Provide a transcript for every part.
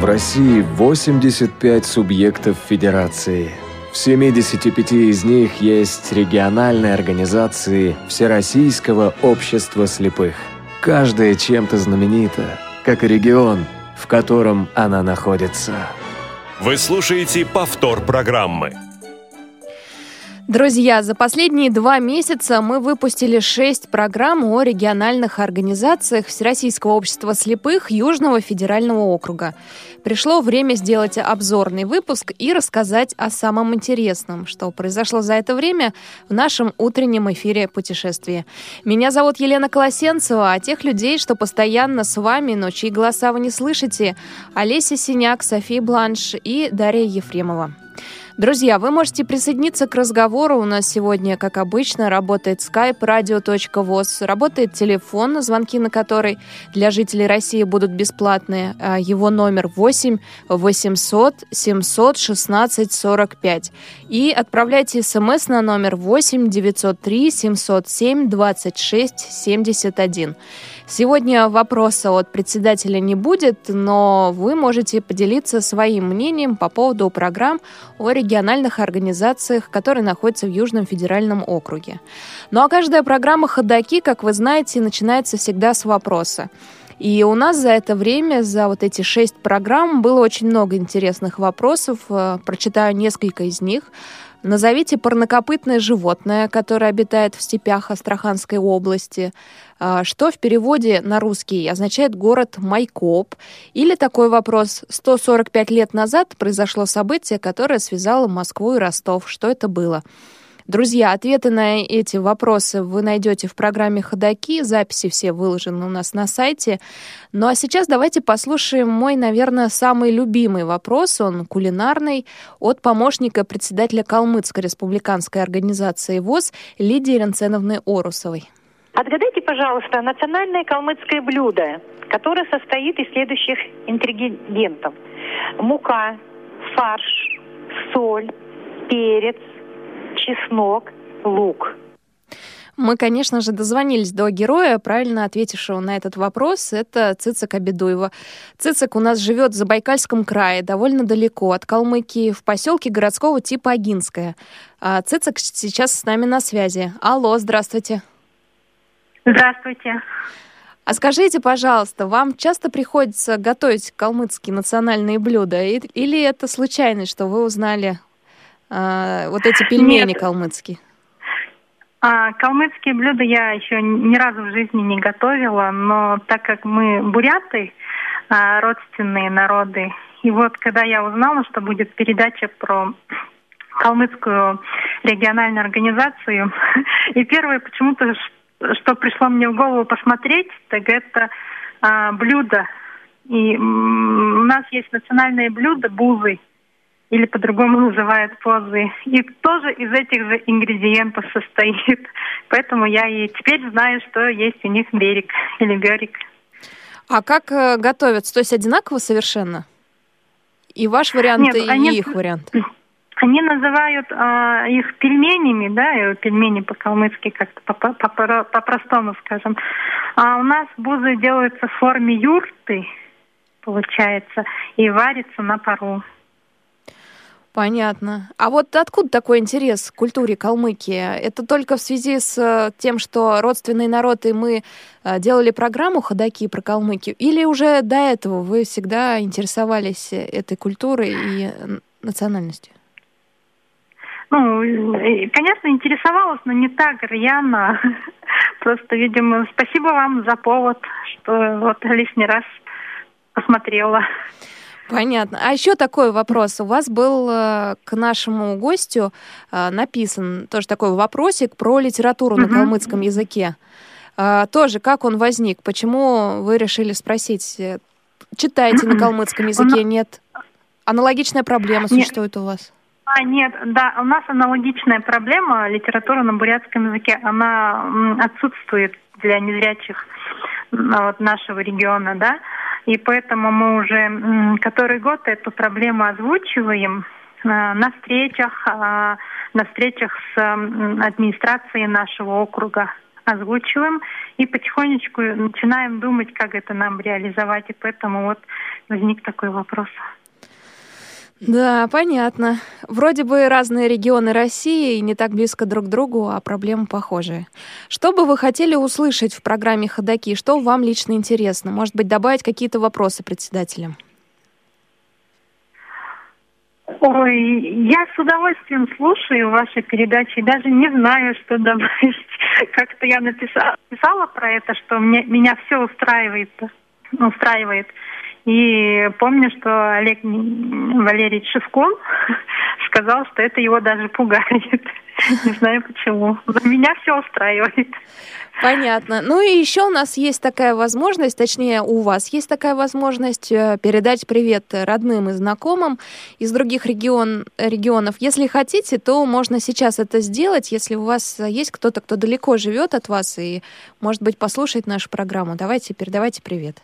В России 85 субъектов федерации. В 75 из них есть региональные организации Всероссийского общества слепых. Каждая чем-то знаменита, как и регион, в котором она находится. Вы слушаете повтор программы. Друзья, за последние два месяца мы выпустили шесть программ о региональных организациях Всероссийского общества слепых Южного федерального округа. Пришло время сделать обзорный выпуск и рассказать о самом интересном, что произошло за это время в нашем утреннем эфире путешествия. Меня зовут Елена Колосенцева, а тех людей, что постоянно с вами, но чьи голоса вы не слышите, Олеся Синяк, София Бланш и Дарья Ефремова. Друзья, вы можете присоединиться к разговору. У нас сегодня, как обычно, работает skype radio.voz, работает телефон, звонки на который для жителей России будут бесплатные. А его номер 8 800 700 16 45. И отправляйте смс на номер 8 903 707 26 71. Сегодня вопроса от председателя не будет, но вы можете поделиться своим мнением по поводу программ о региональных организациях, которые находятся в Южном федеральном округе. Ну а каждая программа «Ходоки», как вы знаете, начинается всегда с вопроса. И у нас за это время, за вот эти шесть программ, было очень много интересных вопросов. Э, прочитаю несколько из них. Назовите парнокопытное животное, которое обитает в степях Астраханской области, что в переводе на русский означает город Майкоп. Или такой вопрос. 145 лет назад произошло событие, которое связало Москву и Ростов. Что это было? Друзья, ответы на эти вопросы вы найдете в программе «Ходоки». Записи все выложены у нас на сайте. Ну а сейчас давайте послушаем мой, наверное, самый любимый вопрос. Он кулинарный от помощника председателя Калмыцкой республиканской организации ВОЗ Лидии Ренценовны Орусовой. Отгадайте, пожалуйста, национальное калмыцкое блюдо, которое состоит из следующих ингредиентов. Мука, фарш, соль, перец, чеснок, лук. Мы, конечно же, дозвонились до героя, правильно ответившего на этот вопрос. Это Цицик Абедуева. Цицик у нас живет в Забайкальском крае, довольно далеко от Калмыкии, в поселке городского типа Агинское. А Цицик сейчас с нами на связи. Алло, здравствуйте. Здравствуйте. А скажите, пожалуйста, вам часто приходится готовить калмыцкие национальные блюда? Или это случайность, что вы узнали а, вот эти пельмени Нет. калмыцкие? А, калмыцкие блюда я еще ни разу в жизни не готовила, но так как мы буряты, а, родственные народы, и вот когда я узнала, что будет передача про калмыцкую региональную организацию, и первое почему-то, что пришло мне в голову посмотреть, так это а, блюдо. И у нас есть национальное блюдо бузы или по-другому называют позы. И тоже из этих же ингредиентов состоит. Поэтому я и теперь знаю, что есть у них берег или берег. А как э, готовятся? То есть одинаково совершенно? И ваш вариант, Нет, и они, их вариант? Они называют э, их пельменями, да, пельмени по-калмыцки, как-то по-простому скажем. А у нас бузы делаются в форме юрты, получается, и варится на пару. Понятно. А вот откуда такой интерес к культуре Калмыкии? Это только в связи с э, тем, что родственный народ и мы э, делали программу «Ходоки» про Калмыкию? Или уже до этого вы всегда интересовались этой культурой и национальностью? Ну, конечно, интересовалась, но не так рьяно. Просто, видимо, спасибо вам за повод, что вот лишний раз посмотрела. Понятно. А еще такой вопрос. У вас был э, к нашему гостю э, написан тоже такой вопросик про литературу угу. на калмыцком языке. Э, тоже как он возник? Почему вы решили спросить? Читаете на калмыцком языке? Нет. Аналогичная проблема существует у вас? А, нет, да, у нас аналогичная проблема литература на бурятском языке, она отсутствует для незрячих вот, нашего региона, да. И поэтому мы уже который год эту проблему озвучиваем э, на встречах, э, на встречах с администрацией нашего округа озвучиваем и потихонечку начинаем думать, как это нам реализовать. И поэтому вот возник такой вопрос. Да, понятно. Вроде бы разные регионы России не так близко друг к другу, а проблемы похожие. Что бы вы хотели услышать в программе «Ходоки»? Что вам лично интересно? Может быть, добавить какие-то вопросы председателям? Ой, я с удовольствием слушаю ваши передачи, даже не знаю, что добавить. Как-то я написала, написала про это, что мне, меня все устраивает. устраивает. И помню, что Олег Валерьевич Шевкун сказал, что это его даже пугает. Не знаю почему. Но меня все устраивает. Понятно. Ну и еще у нас есть такая возможность, точнее у вас есть такая возможность э, передать привет родным и знакомым из других регион, регионов. Если хотите, то можно сейчас это сделать, если у вас есть кто-то, кто далеко живет от вас и, может быть, послушает нашу программу. Давайте, передавайте привет.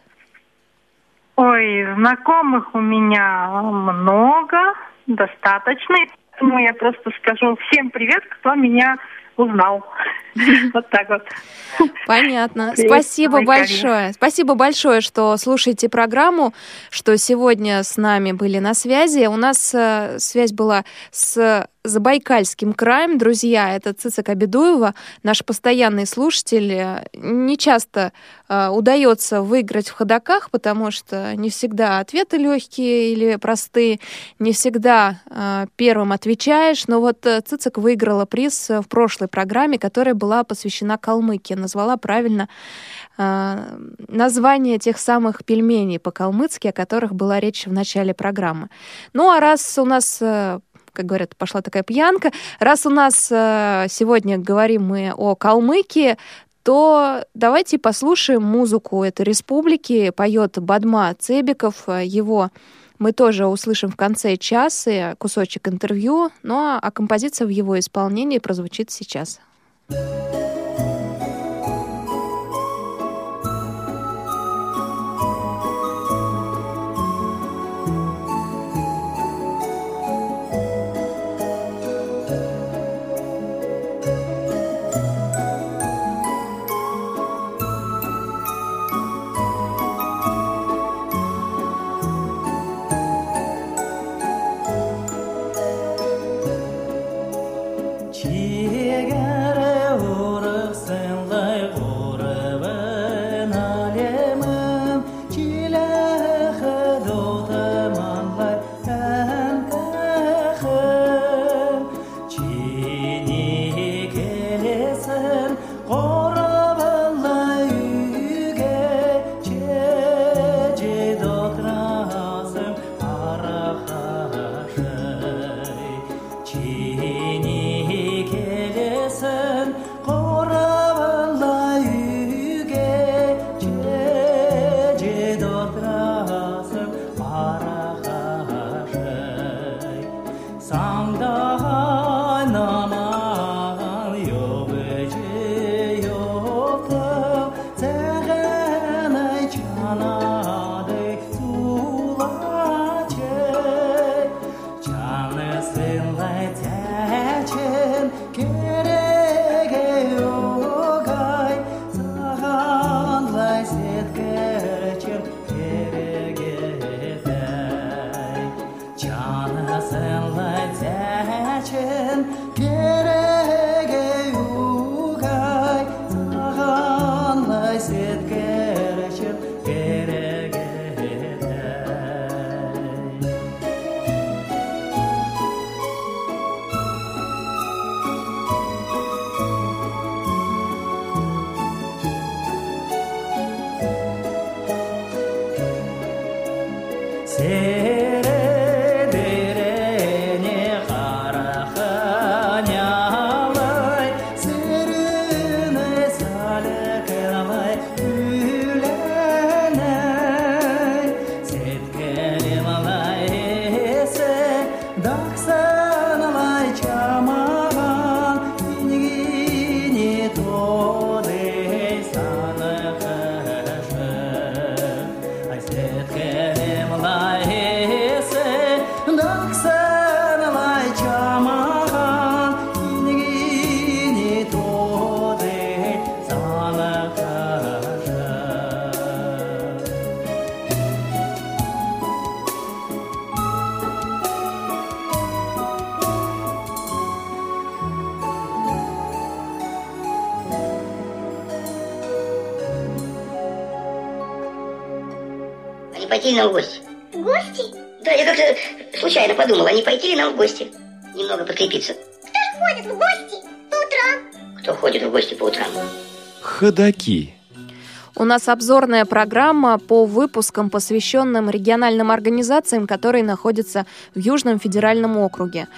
Ой, знакомых у меня много, достаточно. Поэтому я просто скажу всем привет, кто меня узнал. Вот так вот. Понятно. Привет, Спасибо большое. Спасибо большое, что слушаете программу, что сегодня с нами были на связи. У нас э, связь была с Забайкальским краем, друзья, это Цицик Абедуева, наш постоянный слушатель. Не часто э, удается выиграть в ходоках, потому что не всегда ответы легкие или простые, не всегда э, первым отвечаешь. Но вот э, Цицик выиграла приз в прошлой программе, которая была посвящена Калмыкии. Назвала правильно э, название тех самых пельменей по-калмыцки, о которых была речь в начале программы. Ну а раз у нас э, как говорят, пошла такая пьянка. Раз у нас э, сегодня говорим мы о Калмыкии, то давайте послушаем музыку этой республики. Поет Бадма Цебиков. Его мы тоже услышим в конце часа кусочек интервью, ну а композиция в его исполнении прозвучит сейчас. Música Say в гости? Немного подкрепиться. Кто ж ходит в гости по утрам? Кто ходит в гости по утрам? Ходаки. У нас обзорная программа по выпускам, посвященным региональным организациям, которые находятся в Южном федеральном округе.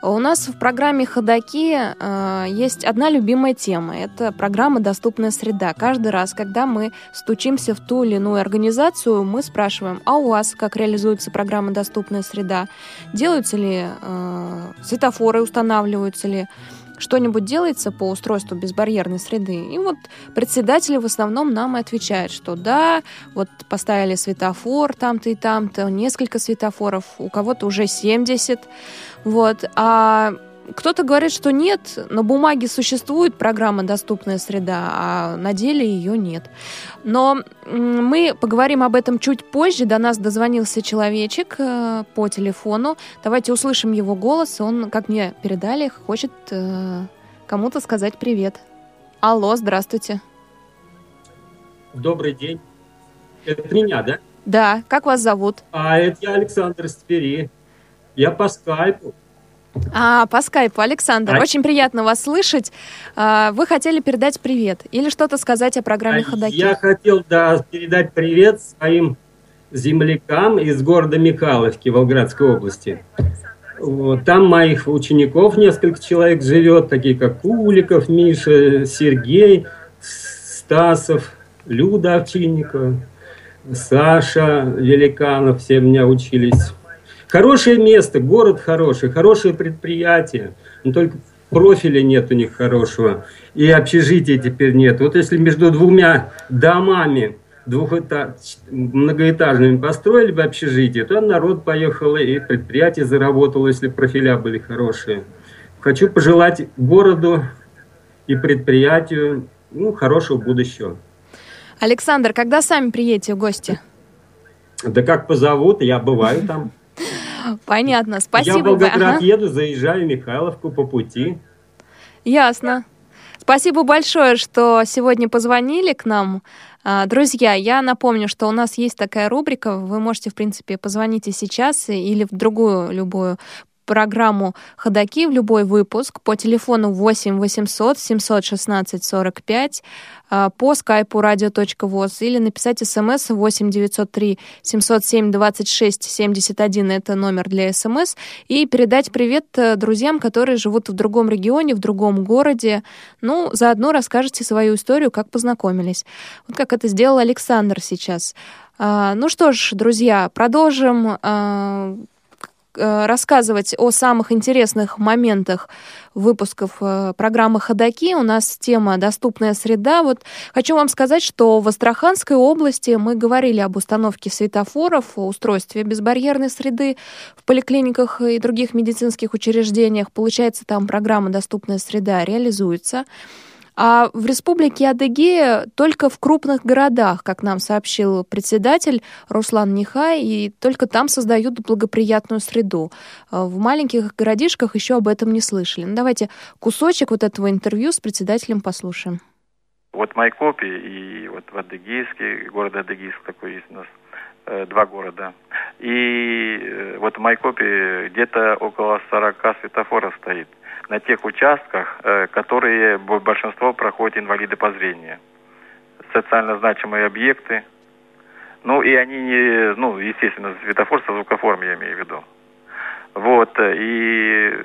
У нас в программе «Ходоки» э, есть одна любимая тема. Это программа «Доступная среда». Каждый раз, когда мы стучимся в ту или иную организацию, мы спрашиваем, а у вас как реализуется программа «Доступная среда»? Делаются ли э, светофоры, устанавливаются ли? Что-нибудь делается по устройству безбарьерной среды. И вот председатели в основном нам и отвечают, что да, вот поставили светофор там-то и там-то, несколько светофоров, у кого-то уже 70. Вот. А кто-то говорит, что нет, на бумаге существует программа «Доступная среда», а на деле ее нет. Но мы поговорим об этом чуть позже. До нас дозвонился человечек э, по телефону. Давайте услышим его голос. Он, как мне передали, хочет э, кому-то сказать привет. Алло, здравствуйте. Добрый день. Это меня, да? Да. Как вас зовут? А это я Александр из Твери. Я по скайпу. А, по скайпу. Александр, А- очень приятно вас слышать. А, Вы хотели передать привет или что-то сказать о программе А «Ходоки»? Я хотел да, передать привет своим землякам из города Михайловки Волгоградской области. Вот, там моих учеников несколько человек живет, такие как Куликов, Миша, Сергей, Стасов, Люда Овчинникова, Саша Великанов, все меня учились. Хорошее место, город хороший, хорошее предприятие, но только профиля нет у них хорошего, и общежития теперь нет. Вот если между двумя домами двухэтаж, многоэтажными построили бы общежитие, то народ поехал и предприятие заработало, если профиля были хорошие. Хочу пожелать городу и предприятию ну, хорошего будущего. Александр, когда сами приедете в гости? Да как позовут, я бываю там. Понятно, я в спасибо. Волгоград Ага. еду, заезжаю в Михайловку по пути. Ясно. Спасибо большое, что сегодня позвонили к нам. А, Друзья, я напомню, что у нас есть такая рубрика. Вы можете, в принципе, позвонить и сейчас, или в другую любую программу «Ходоки» в любой выпуск по телефону 8 800 716 45 а, по скайпу radio.voz или написать смс 8 903 707 26 71 это номер для смс и передать привет э, друзьям, которые живут в другом регионе, в другом городе. Ну, заодно расскажете свою историю, как познакомились. Вот как это сделал Александр сейчас. А, Ну что ж, друзья, продолжим а, рассказывать о самых интересных моментах выпусков э, программы «Ходоки». У нас тема «Доступная среда». Вот хочу вам сказать, что в Астраханской области мы говорили об установке светофоров, о устройстве безбарьерной среды в поликлиниках и других медицинских учреждениях. Получается, там программа «Доступная среда» реализуется. А в республике Адыгея только в крупных городах, как нам сообщил председатель Руслан Нихай, и только там создают благоприятную среду. А В маленьких городишках еще об этом не слышали. Ну, давайте кусочек вот этого интервью с председателем послушаем. Вот Майкопе и вот в Адыгейске, город Адыгейск такой есть у нас, э, два города. И э, вот в Майкопе где-то около 40 светофоров стоит на тех участках, э, которые бо- большинство проходят инвалиды по зрению. Социально значимые объекты. Ну и они не, ну, естественно, светофор со звукоформ я имею в виду. Вот, э, и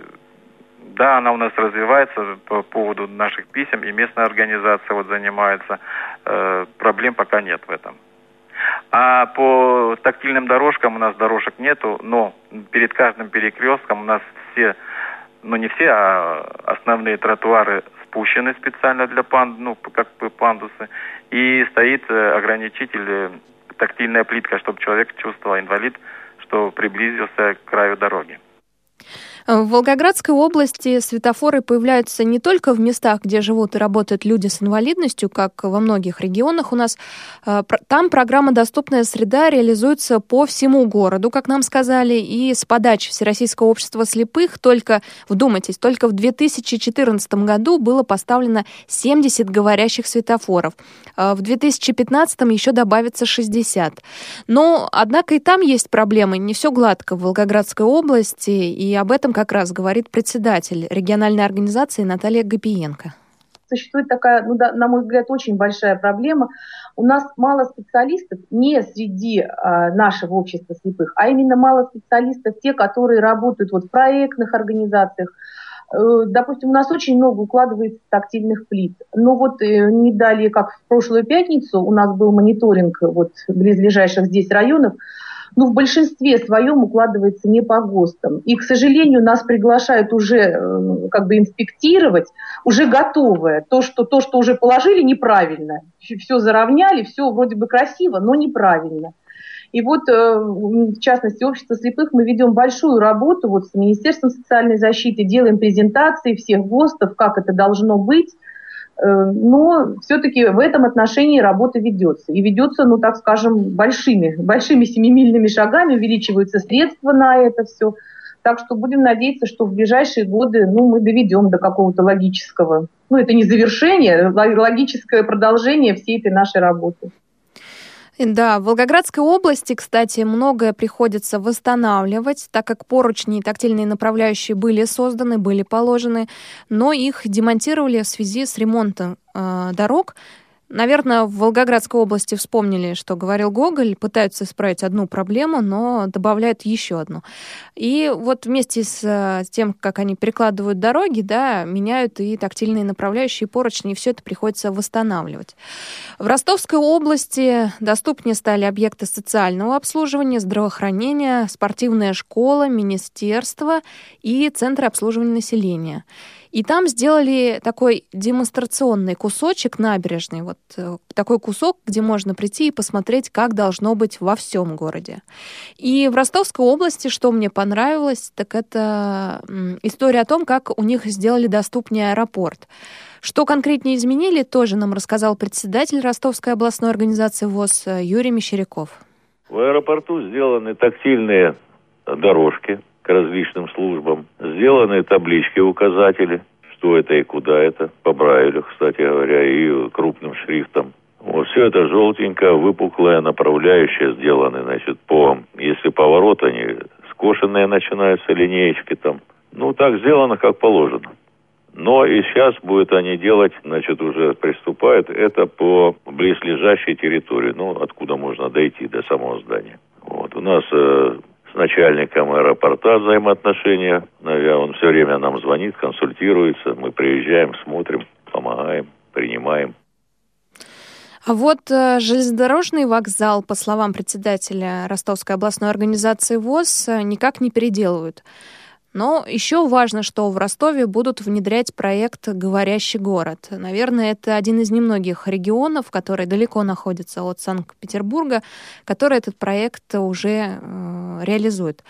да, она у нас развивается по поводу наших писем, и местная организация вот занимается. Э, проблем пока нет в этом. А по тактильным дорожкам у нас дорожек нету, но перед каждым перекрестком у нас все, ну не все, а основные тротуары спущены специально для панд, ну как бы пандусы, и стоит э, ограничитель, э, тактильная плитка, чтобы человек чувствовал, инвалид, что приблизился к краю дороги. В Волгоградской области светофоры появляются не только в местах, где живут и работают люди с инвалидностью, как во многих регионах у нас. Э, там программа «Доступная среда» реализуется по всему городу, как нам сказали, и с подачи Всероссийского общества слепых только, вдумайтесь, только в 2014 году было поставлено 70 говорящих светофоров. Э, в 2015 еще добавится 60. Но, однако, и там есть проблемы. Не все гладко в Волгоградской области, и об этом как раз говорит председатель региональной организации Наталья Гапиенко существует такая, ну, да, на мой взгляд, очень большая проблема. У нас мало специалистов не среди э, нашего общества слепых, а именно мало специалистов, те, которые работают вот в проектных организациях. Э, допустим, у нас очень много укладывается тактильных плит. Но вот э, не далее, как в прошлую пятницу, у нас был мониторинг вот близлежащих здесь районов, ну, в большинстве своем укладывается не по ГОСТам. И, к сожалению, нас приглашают уже э, как бы инспектировать, уже готовое. То, что, то, что уже положили, неправильно. Все заровняли, все вроде бы красиво, но неправильно. И вот, э, в частности, общество слепых мы ведем большую работу вот с Министерством социальной защиты, делаем презентации всех ГОСТов, как это должно быть. Э, но все-таки в этом отношении работа ведется. И ведется, ну так скажем, большими, большими семимильными шагами, увеличиваются средства на это все. Так что будем надеяться, что в ближайшие годы ну, мы доведем до какого-то логического, ну это не завершение, логическое продолжение всей этой нашей работы. Да, в Волгоградской области, кстати, многое приходится восстанавливать, так как поручни и тактильные направляющие были созданы, были положены, но их демонтировали в связи с ремонтом э, дорог, Наверное, в Волгоградской области вспомнили, что говорил Гоголь, пытаются исправить одну проблему, но добавляют еще одну. И вот вместе с, с тем, как они перекладывают дороги, да, меняют и тактильные направляющие поручни, и все это приходится восстанавливать. В Ростовской области доступнее стали объекты социального обслуживания, здравоохранения, спортивная школа, министерство и центры обслуживания населения. И там сделали такой демонстрационный кусочек набережный, вот э, такой кусок, где можно прийти и посмотреть, как должно быть во всем городе. И в Ростовской области, что мне понравилось, так это история о том, как у них сделали доступнее аэропорт. Что конкретнее изменили, тоже нам рассказал председатель Ростовской областной организации ВОЗ э, Юрий Мещеряков. В аэропорту сделаны тактильные дорожки, к различным службам. Сделаны таблички, указатели, что это и куда это, по Брайлю, кстати говоря, и крупным шрифтом. Вот все это желтенькое, выпуклое, направляющее сделаны, значит, по, если поворот, они скошенные начинаются, линеечки там. Ну, так сделано, как положено. Но и сейчас будет они делать, значит, уже приступают, это по близлежащей территории, ну, откуда можно дойти до самого здания. Вот, у нас э, с начальником аэропорта взаимоотношения. Он все время нам звонит, консультируется. Мы приезжаем, смотрим, помогаем, принимаем. А вот э, железнодорожный вокзал, по словам председателя Ростовской областной организации ВОЗ, э, никак не переделывают. Но еще важно, что в Ростове будут внедрять проект «Говорящий город». Наверное, это один из немногих регионов, который далеко находится от Санкт-Петербурга, который этот проект уже э, реализует.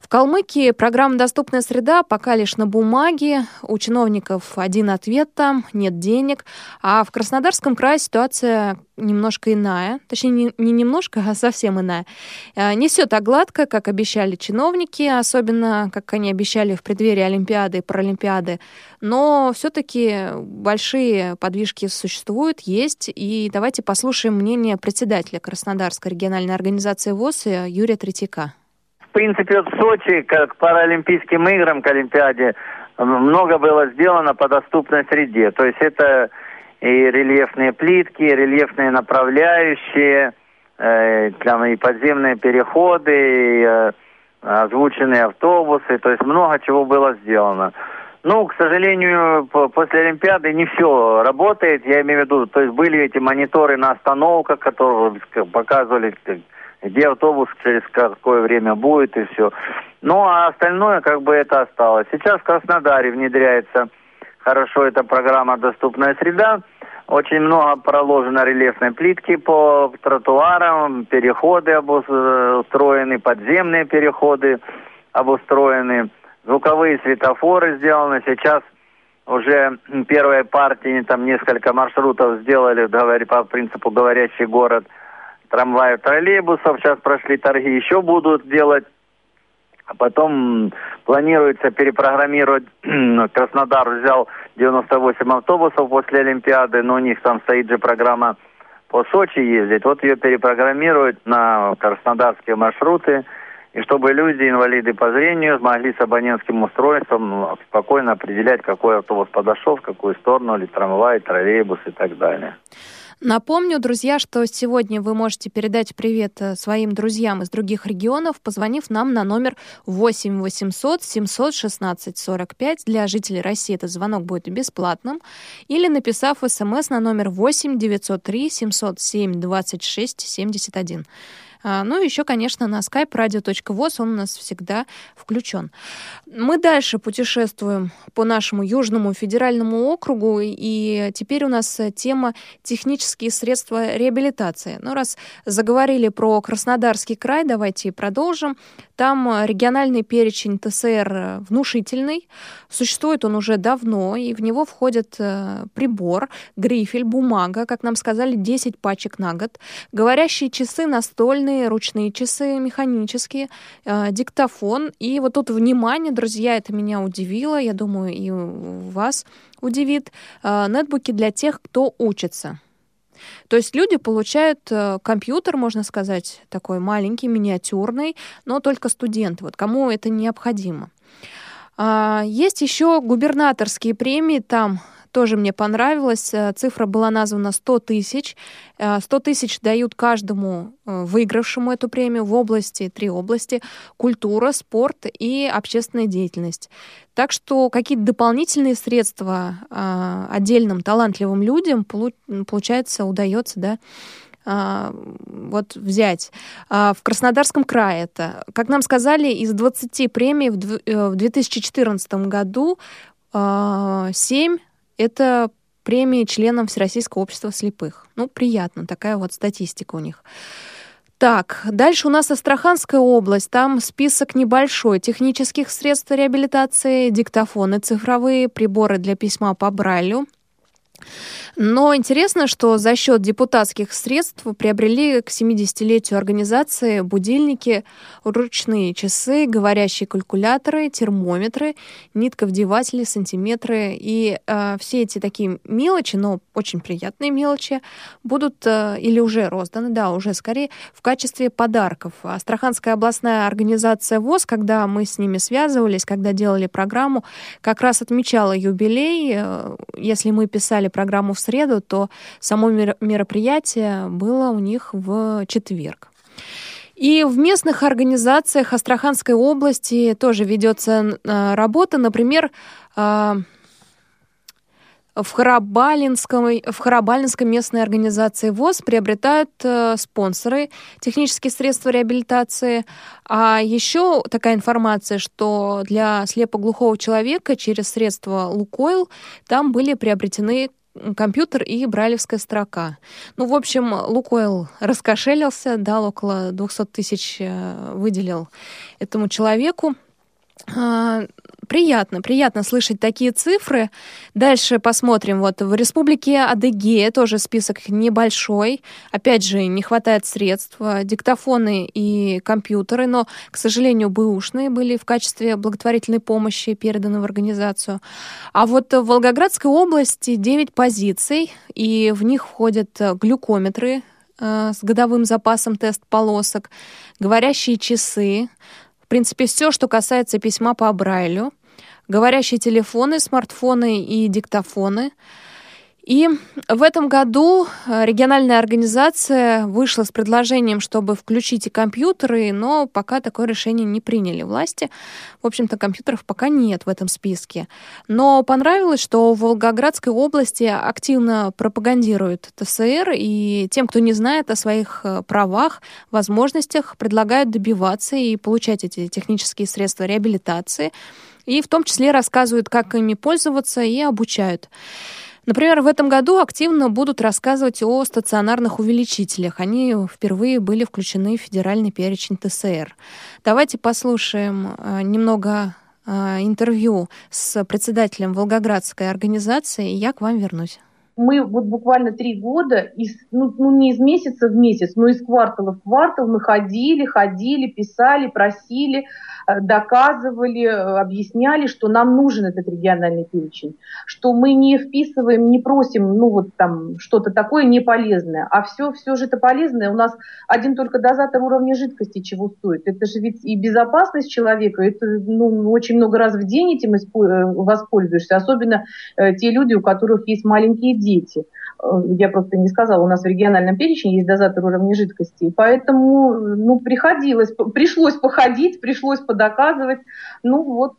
В Калмыкии программа «Доступная среда» пока лишь на бумаге. У чиновников один ответ там, нет денег. А в Краснодарском крае ситуация немножко иная, точнее не, не немножко, а совсем иная. Э, не все так гладко, как обещали чиновники, особенно как они обещали в преддверии Олимпиады и Паралимпиады, но все-таки большие подвижки существуют, есть, и давайте послушаем мнение председателя Краснодарской региональной организации ВОЗ Юрия Третьяка. Принципе, в Сочи, как к Паралимпийским играм, к Олимпиаде, много было сделано по доступной среде. То есть это и рельефные плитки, и рельефные направляющие, э, там и подземные переходы, и э, озвученные автобусы, то есть много чего было сделано. Ну, к сожалению, после Олимпиады не все работает, я имею в виду, то есть были эти мониторы на остановках, которые показывали, где автобус через какое время будет и все. Ну, а остальное как бы это осталось. Сейчас в Краснодаре внедряется хорошо эта программа «Доступная среда». Очень много проложено рельефной плитки по тротуарам, переходы обустроены, подземные переходы обустроены. звуковые светофоры сделаны. Сейчас уже первые партии, там несколько маршрутов сделали говоря, по принципу «говорящий город» трамваев, троллейбусов. Сейчас прошли торги, еще будут делать. А потом планируется перепрограммировать. Краснодар взял 98 автобусов после Олимпиады, но у них там стоит же программа по Сочи ездить. Вот ее перепрограммируют на краснодарские маршруты. И чтобы люди, инвалиды по зрению, смогли с абонентским устройством ну, спокойно определять, какой автобус подошел, в какую сторону, или трамвай, троллейбус и так далее. Напомню, друзья, что сегодня вы можете передать привет э, своим друзьям из других регионов, позвонив нам на номер 8 800 716 45. Для жителей России этот звонок будет бесплатным. Или написав смс на номер 8 903 707 26 71. А, ну, еще, конечно, на skype radio.voz он у нас всегда включен. Мы дальше путешествуем по нашему Южному федеральному округу, и теперь у нас тема технические средства реабилитации. Ну, раз заговорили про Краснодарский край, давайте продолжим. Там региональный перечень ТСР внушительный. Существует он уже давно, и в него входит э, прибор, грифель, бумага, как нам сказали, 10 пачек на год, говорящие часы настольные, ручные, часы механические, э, диктофон. И вот тут внимание, друзья, это меня удивило, я думаю, и вас удивит, э, нетбуки для тех, кто учится. То есть люди получают э, компьютер, можно сказать, такой маленький, миниатюрный, но только студенты, вот кому это необходимо. А, есть еще губернаторские премии, там тоже мне понравилось. Э, цифра была названа 100 тысяч. 100 э, тысяч дают каждому э, выигравшему эту премию в области, три области, культура, спорт и общественная деятельность. Так что какие-то дополнительные средства отдельным талантливым людям, получается, удается, да, вот взять. В Краснодарском крае это, как нам сказали, из 20 премий в 2014 году 7 это премии членам Всероссийского общества слепых. Ну, приятно, такая вот статистика у них. Так, дальше у нас Астраханская область. Там список небольшой. Технических средств реабилитации, диктофоны цифровые, приборы для письма по Брайлю, но интересно, что за счет депутатских средств приобрели к 70-летию организации будильники, ручные часы, говорящие калькуляторы, термометры, нитковдеватели, сантиметры. И э, все эти такие мелочи, но очень приятные мелочи, будут э, или уже розданы, да, уже скорее, в качестве подарков. Астраханская областная организация ВОЗ, когда мы с ними связывались, когда делали программу, как раз отмечала юбилей. Э, если мы писали программу в среду, то само мероприятие было у них в четверг. И в местных организациях Астраханской области тоже ведется э, работа. Например, э, в Харабалинской, в Харабалинской местной организации ВОЗ приобретают э, спонсоры технические средства реабилитации. А еще такая информация, что для слепоглухого человека через средства Лукойл там были приобретены компьютер и брайлевская строка. Ну, в общем, Лукойл раскошелился, дал около 200 тысяч, э, выделил этому человеку. А, приятно, приятно слышать такие цифры. Дальше посмотрим. Вот в Республике Адыгея тоже список небольшой. Опять же, не хватает средств. Диктофоны и компьютеры, но, к сожалению, бэушные были в качестве благотворительной помощи переданы в организацию. А вот в Волгоградской области 9 позиций, и в них входят глюкометры э, с годовым запасом тест полосок, говорящие часы, в принципе, все, что касается письма по Брайлю, говорящие телефоны, смартфоны и диктофоны — и в этом году э, региональная организация вышла с предложением, чтобы включить и компьютеры, но пока такое решение не приняли власти. В общем-то, компьютеров пока нет в этом списке. Но понравилось, что в Волгоградской области активно пропагандируют ТСР, и тем, кто не знает о своих э, правах, возможностях, предлагают добиваться и получать эти технические средства реабилитации. И в том числе рассказывают, как ими пользоваться и обучают. Например, в этом году активно будут рассказывать о стационарных увеличителях. Они впервые были включены в федеральный перечень ТСР. Давайте послушаем э, немного интервью с председателем Волгоградской организации, и я к вам вернусь мы вот буквально три года, из, ну, ну не из месяца в месяц, но из квартала в квартал мы ходили, ходили, писали, просили, э, доказывали, э, объясняли, что нам нужен этот региональный перечень, что мы не вписываем, не просим, ну вот там что-то такое неполезное, а все, все же это полезное. У нас один только дозатор уровня жидкости чего стоит. Это же ведь и безопасность человека, это ну, очень много раз в день этим э, воспользуешься, особенно э, те люди, у которых есть маленькие дети. Э, я просто не сказала, у нас в региональном перечне есть дозатор уровня жидкости. Поэтому ну, приходилось, пришлось походить, пришлось подоказывать. Ну вот,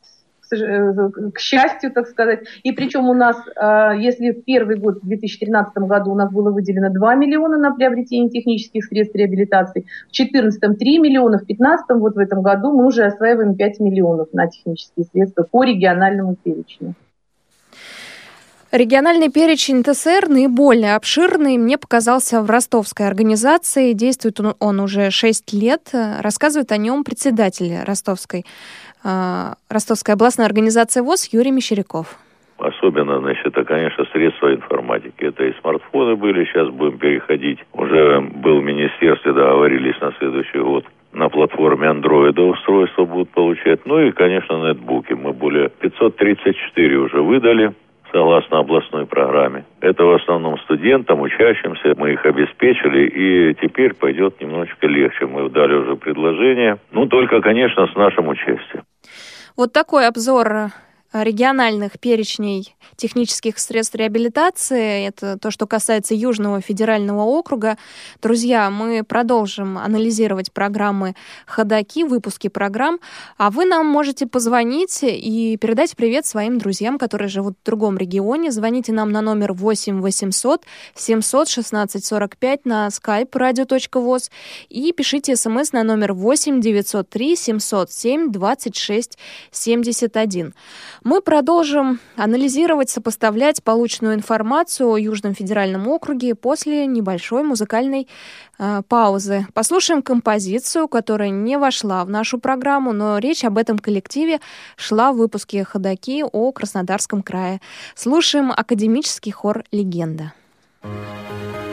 э, к счастью, так сказать. И причем у нас, э, если в первый год, в 2013 году у нас было выделено 2 миллиона на приобретение технических средств реабилитации, в 2014 3 миллиона, в 2015 вот в этом году мы уже осваиваем 5 миллионов на технические средства по региональному перечню. Региональный перечень ТСР наиболее обширный мне показался в ростовской организации. Действует он, он уже 6 лет. Рассказывает о нем председатель ростовской, э, Ростовской областной организации ВОЗ Юрий Мещеряков. Особенно, значит, это, конечно, средства информатики. Это и смартфоны были, сейчас будем переходить. Уже был в министерстве, договорились на следующий год на платформе Android устройства будут получать. Ну и, конечно, нетбуки. Мы более 534 уже выдали согласно областной программе. Это в основном студентам, учащимся. Мы их обеспечили, и теперь пойдет немножечко легче. Мы дали уже предложение. Ну, только, конечно, с нашим участием. Вот такой обзор региональных перечней технических средств реабилитации. Это то, что касается Южного федерального округа. Друзья, мы продолжим анализировать программы ходаки, выпуски программ. А вы нам можете позвонить и передать привет своим друзьям, которые живут в другом регионе. Звоните нам на номер 8 800 716 45 на skype radio.voz и пишите смс на номер 8 903 707 26 71. Мы продолжим анализировать, сопоставлять полученную информацию о Южном федеральном округе после небольшой музыкальной э, паузы. Послушаем композицию, которая не вошла в нашу программу, но речь об этом коллективе шла в выпуске «Ходоки» о Краснодарском крае. Слушаем академический хор «Легенда». Thank you.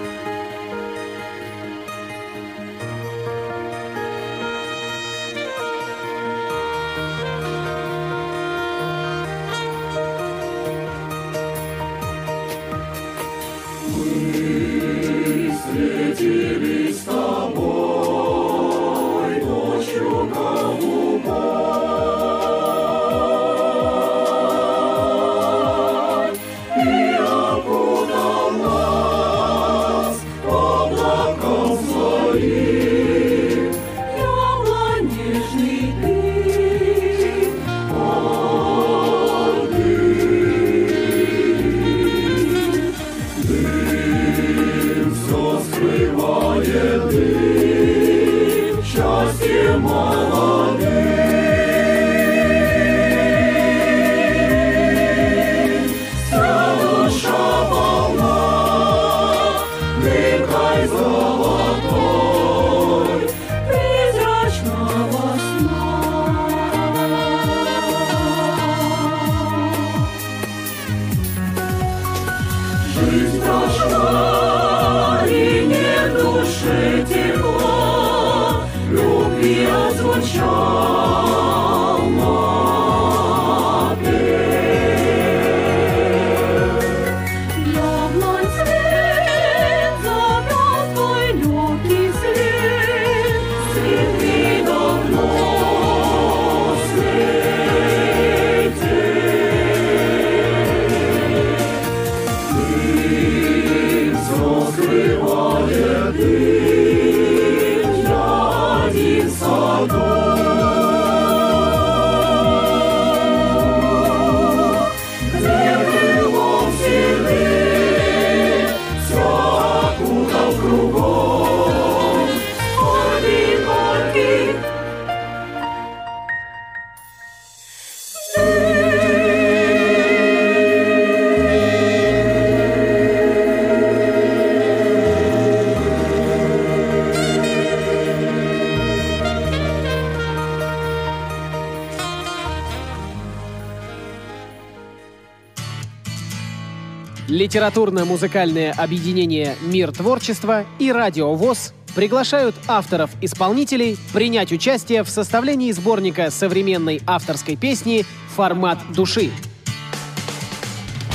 Литературно-музыкальное объединение «Мир творчества» и «Радио ВОЗ» приглашают авторов-исполнителей принять участие в составлении сборника современной авторской песни «Формат души».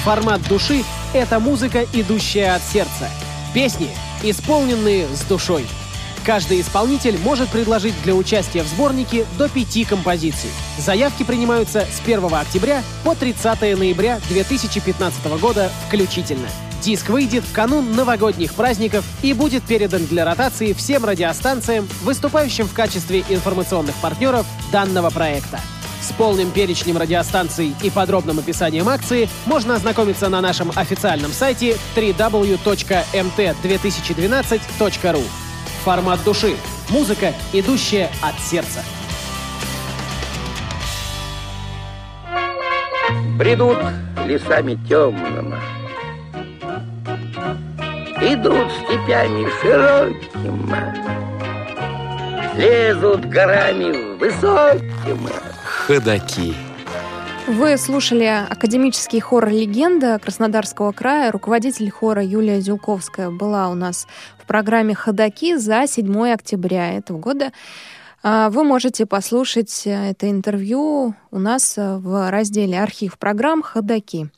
Формат души — это музыка, идущая от сердца. Песни, исполненные с душой. Каждый исполнитель может предложить для участия в сборнике до пяти композиций. Заявки принимаются с 1 октября по 30 ноября 2015 года включительно. Диск выйдет в канун новогодних праздников и будет передан для ротации всем радиостанциям, выступающим в качестве информационных партнеров данного проекта. С полным перечнем радиостанций и подробным описанием акции можно ознакомиться на нашем официальном сайте www.mt2012.ru. Формат души. Музыка, идущая от сердца. Бредут лесами темными, Идут степями широкими, Лезут горами высокими. Ходаки. Вы слушали академический хор «Легенда» Краснодарского края. Руководитель хора Юлия Зюлковская была у нас в программе «Ходаки» за 7 октября этого года. А, вы можете послушать это интервью у нас в разделе «Архив программ Ходаки».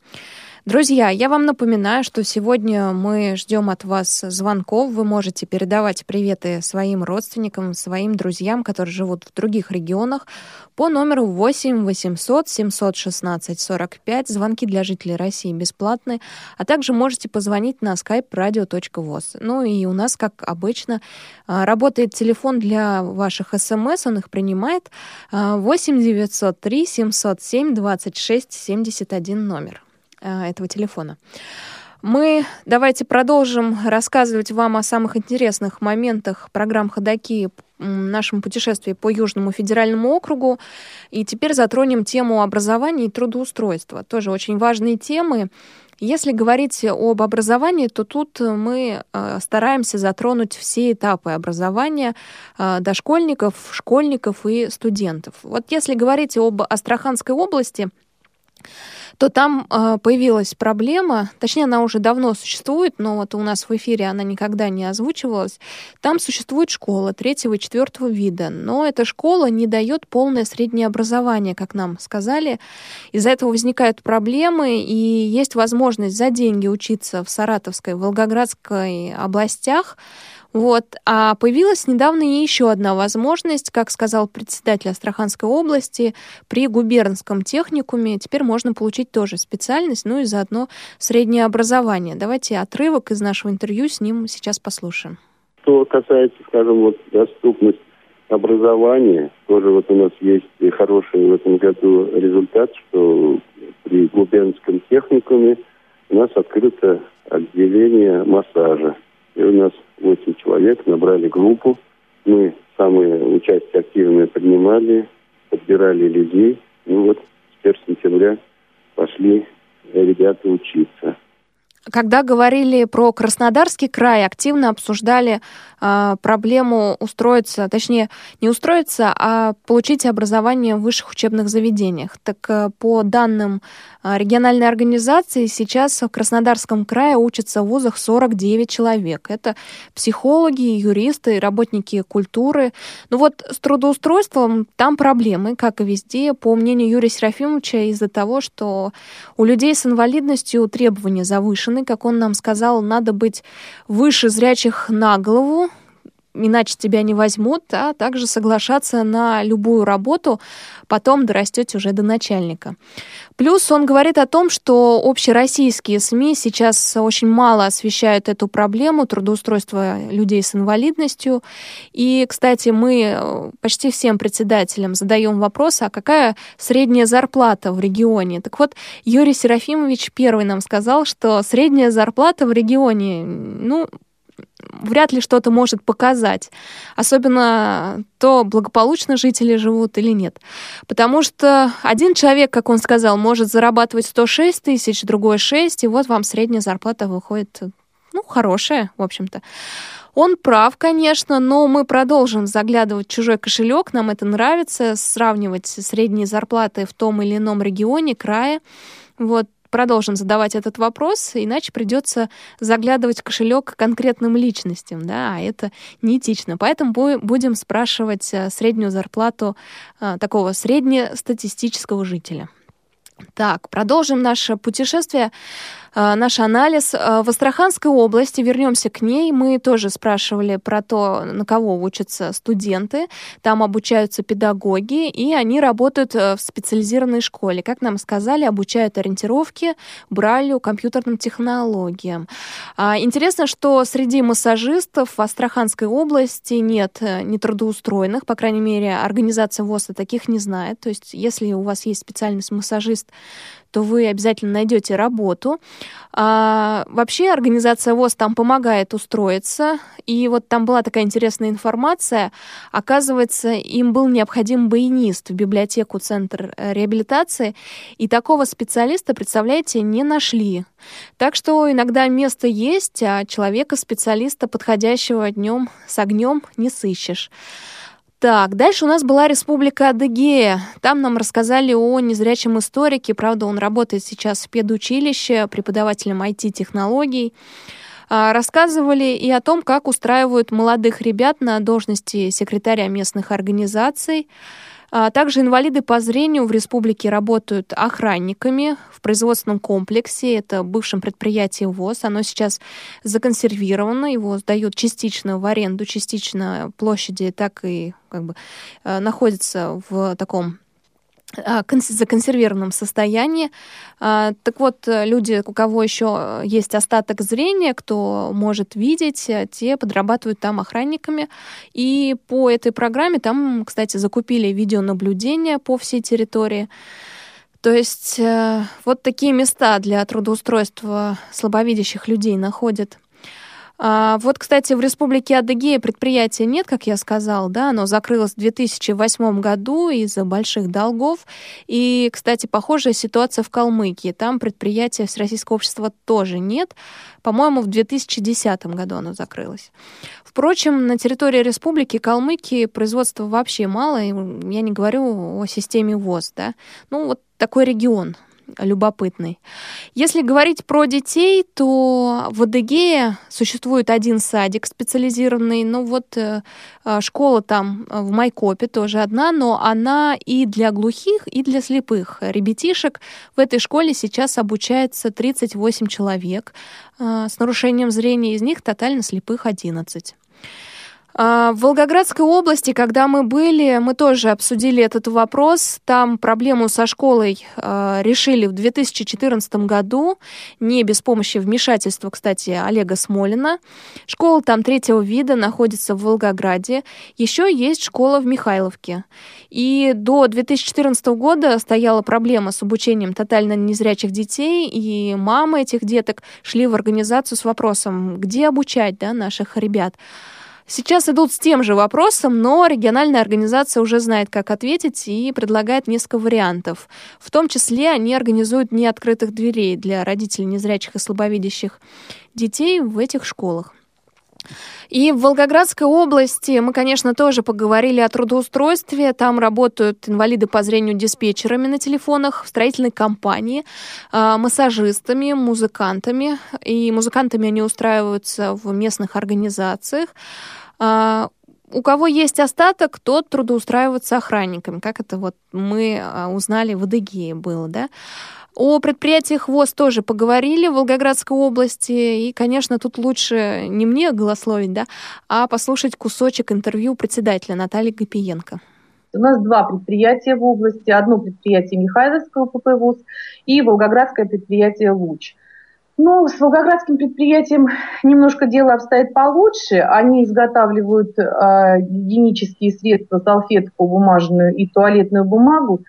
Друзья, я вам напоминаю, что сегодня мы ждем от вас звонков. Вы можете передавать приветы своим родственникам, своим друзьям, которые живут в других регионах, по номеру 8 800 716 45. Звонки для жителей России бесплатные. А также можете позвонить на skype radio.voz. Ну и у нас, как обычно, а, работает телефон для ваших смс, он их принимает. 8 903 707 26 71 номер. Э, этого телефона. Мы давайте продолжим рассказывать вам о самых интересных моментах программ «Ходоки» нашем путешествии по Южному федеральному округу. И теперь затронем тему образования и трудоустройства. Тоже очень важные темы. Если говорить об образовании, то тут мы э, стараемся затронуть все этапы образования э, дошкольников, школьников и студентов. Вот если говорить об Астраханской области, то там э, появилась проблема, точнее, она уже давно существует, но вот у нас в эфире она никогда не озвучивалась. Там существует школа третьего и четвертого вида, но эта школа не дает полное среднее образование, как нам сказали. Из-за этого возникают проблемы, и есть возможность за деньги учиться в Саратовской, Волгоградской областях, вот. А появилась недавно и еще одна возможность, как сказал председатель Астраханской области, при губернском техникуме теперь можно получить тоже специальность, ну и заодно среднее образование. Давайте отрывок из нашего интервью с ним сейчас послушаем. Что касается, скажем, вот доступность образования, тоже вот у нас есть хороший в этом году результат, что при губернском техникуме у нас открыто отделение массажа. И у нас 8 человек, набрали группу. Мы самые участие активные поднимали, подбирали людей. Ну вот 1 сентября пошли ребята учиться. Когда говорили про Краснодарский край, активно обсуждали э, проблему устроиться, точнее, не устроиться, а получить образование в высших учебных заведениях. Так э, по данным э, региональной организации, сейчас в Краснодарском крае учатся в вузах 49 человек. Это психологи, юристы, работники культуры. Ну вот с трудоустройством там проблемы, как и везде, по мнению Юрия Серафимовича, из-за того, что у людей с инвалидностью требования завышены, повышены, как он нам сказал, надо быть выше зрячих на голову, иначе тебя не возьмут, а также соглашаться на любую работу, потом дорастете уже до начальника. Плюс он говорит о том, что общероссийские СМИ сейчас очень мало освещают эту проблему трудоустройства людей с инвалидностью. И, кстати, мы э, почти всем председателям задаем вопрос, а какая средняя зарплата в регионе? Так вот, Юрий Серафимович первый нам сказал, что средняя зарплата в регионе, ну, вряд ли что-то может показать. Особенно то, благополучно жители живут или нет. Потому что один человек, как он сказал, может зарабатывать 106 тысяч, другой 6, и вот вам средняя зарплата выходит, ну, хорошая, в общем-то. Он прав, конечно, но мы продолжим заглядывать в чужой кошелек. Нам это нравится, сравнивать средние зарплаты в том или ином регионе, крае. Вот продолжим задавать этот вопрос, иначе придется заглядывать в кошелек конкретным личностям, да, а это неэтично. Поэтому будем спрашивать э, среднюю зарплату а, такого среднестатистического жителя. Так, продолжим наше путешествие. А, наш анализ. А, в Астраханской области, вернемся к ней, мы тоже спрашивали про то, на кого учатся студенты. Там обучаются педагоги, и они работают э, в специализированной школе. Как нам сказали, обучают ориентировке, бралю, компьютерным технологиям. А, интересно, что среди массажистов в Астраханской области нет э, нетрудоустроенных, по крайней мере, организация ВОЗа таких не знает. То есть, если у вас есть специальность массажист, то вы обязательно найдете работу. А, вообще организация ВОЗ там помогает устроиться. И вот там была такая интересная информация. Оказывается, им был необходим баянист в библиотеку Центр э, реабилитации. И такого специалиста, представляете, не нашли. Так что иногда место есть, а человека-специалиста, подходящего днем с огнем, не сыщешь. Так, дальше у нас была Республика Адыгея. Там нам рассказали о незрячем историке. Правда, он работает сейчас в педучилище, преподавателем IT-технологий. А, рассказывали и о том, как устраивают молодых ребят на должности секретаря местных организаций. А также инвалиды по зрению в республике работают охранниками в производственном комплексе. Это бывшем предприятии ВОЗ. Оно сейчас законсервировано. Его сдают частично в аренду, частично площади, так и как бы э, находится в таком законсервированном состоянии. А, так вот, люди, у кого еще есть остаток зрения, кто может видеть, те подрабатывают там охранниками. И по этой программе там, кстати, закупили видеонаблюдение по всей территории. То есть э, вот такие места для трудоустройства слабовидящих людей находят. А, вот, кстати, в Республике Адыгея предприятия нет, как я сказал, да, оно закрылось в 2008 году из-за больших долгов. И, кстати, похожая ситуация в Калмыкии. Там предприятия Всероссийского общества тоже нет. По-моему, в 2010 году оно закрылось. Впрочем, на территории Республики Калмыкии производства вообще мало. Я не говорю о системе ВОЗ, да. Ну, вот такой регион любопытный. Если говорить про детей, то в Адыгее существует один садик специализированный. Ну вот э, э, школа там э, в Майкопе тоже одна, но она и для глухих, и для слепых ребятишек. В этой школе сейчас обучается 38 человек с нарушением зрения, из них тотально слепых 11. А, в Волгоградской области, когда мы были, мы тоже обсудили этот вопрос. Там проблему со школой э, решили в 2014 году, не без помощи вмешательства, кстати, Олега Смолина. Школа там третьего вида находится в Волгограде. Еще есть школа в Михайловке. И до 2014 года стояла проблема с обучением тотально незрячих детей, и мамы этих деток шли в организацию с вопросом, где обучать да, наших ребят. Сейчас идут с тем же вопросом, но региональная организация уже знает, как ответить и предлагает несколько вариантов. В том числе они организуют дни открытых дверей для родителей незрячих и слабовидящих детей в этих школах. И в Волгоградской области мы, конечно, тоже поговорили о трудоустройстве. Там работают инвалиды по зрению диспетчерами на телефонах, в строительной компании, а, массажистами, музыкантами. И музыкантами они устраиваются в местных организациях. А, у кого есть остаток, тот трудоустраивается охранниками, как это вот мы а, узнали в Адыгее было, да. О предприятиях ВОЗ тоже поговорили в Волгоградской области, и, конечно, тут лучше не мне голословить, да, а послушать кусочек интервью председателя Натальи Гапиенко. У нас два предприятия в области. Одно предприятие Михайловского ПП и Волгоградское предприятие «Луч». Ну, с волгоградским предприятием немножко дело обстоит получше. Они изготавливают э, гигиенические средства, салфетку бумажную и туалетную бумагу.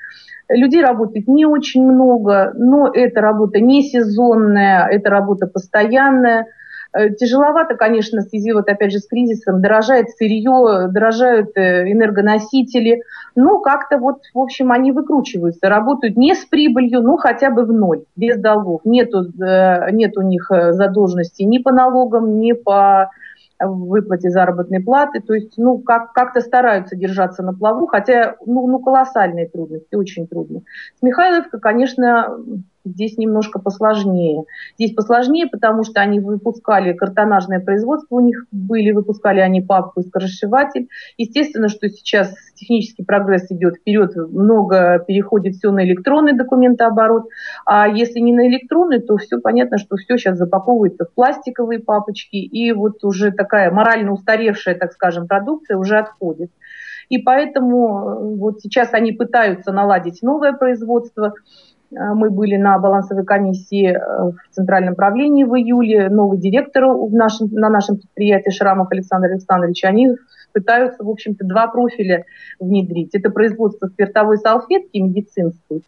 Людей работает не очень много, но эта работа не сезонная, это работа постоянная. Э, тяжеловато, конечно, в связи вот опять же с кризисом, дорожает сырье, дорожают э, энергоносители, но как-то вот, в общем, они выкручиваются, работают не с прибылью, но хотя бы в ноль, без долгов. Нету, э, нет у них задолженности ни по налогам, ни по выплате заработной платы, то есть, ну, как, как-то стараются держаться на плаву, хотя, ну, ну, колоссальные трудности, очень трудно. С Михайловкой, конечно, здесь немножко посложнее. Здесь посложнее, потому что они выпускали картонажное производство, у них были, выпускали они папку и скоросшиватель. Естественно, что сейчас технический прогресс идет вперед, много переходит все на электронный документооборот, а если не на электронный, то все понятно, что все сейчас запаковывается в пластиковые папочки, и вот уже такая морально устаревшая, так скажем, продукция уже отходит. И поэтому э, вот сейчас они пытаются наладить новое производство. Э, мы были на балансовой комиссии э, в Центральном правлении в июле. Новый директор в нашем, на нашем предприятии Шрамов Александр Александрович. Они пытаются, в общем-то, два профиля внедрить. Это производство спиртовой салфетки медицинской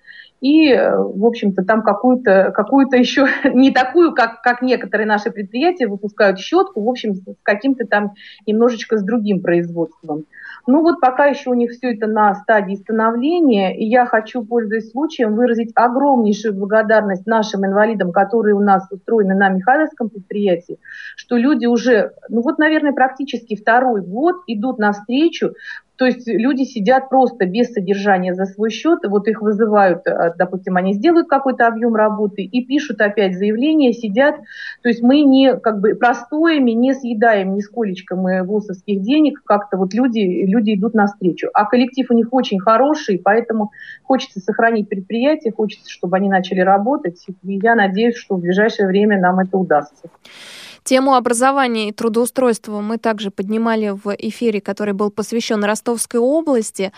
и, в общем-то, там какую-то какую еще, не такую, как, как некоторые наши предприятия выпускают щетку, в общем, с каким-то там немножечко с другим производством. Ну вот пока еще у них все это на стадии становления, и я хочу, пользуясь случаем, выразить огромнейшую благодарность нашим инвалидам, которые у нас устроены на Михайловском предприятии, что люди уже, ну вот, наверное, практически второй год идут навстречу то есть люди сидят просто без содержания за свой счет, вот их вызывают, э, допустим, они сделают какой-то объем работы и пишут опять заявление, сидят. То есть мы не как бы простоями не съедаем нисколечко мы ВОСовских денег, как-то вот люди, люди идут навстречу. А коллектив у них очень хороший, поэтому хочется сохранить предприятие, хочется, чтобы они начали работать. И я надеюсь, что в ближайшее время нам это удастся. Тему образования и трудоустройства мы также поднимали в эфире, который был посвящен Ростовской области.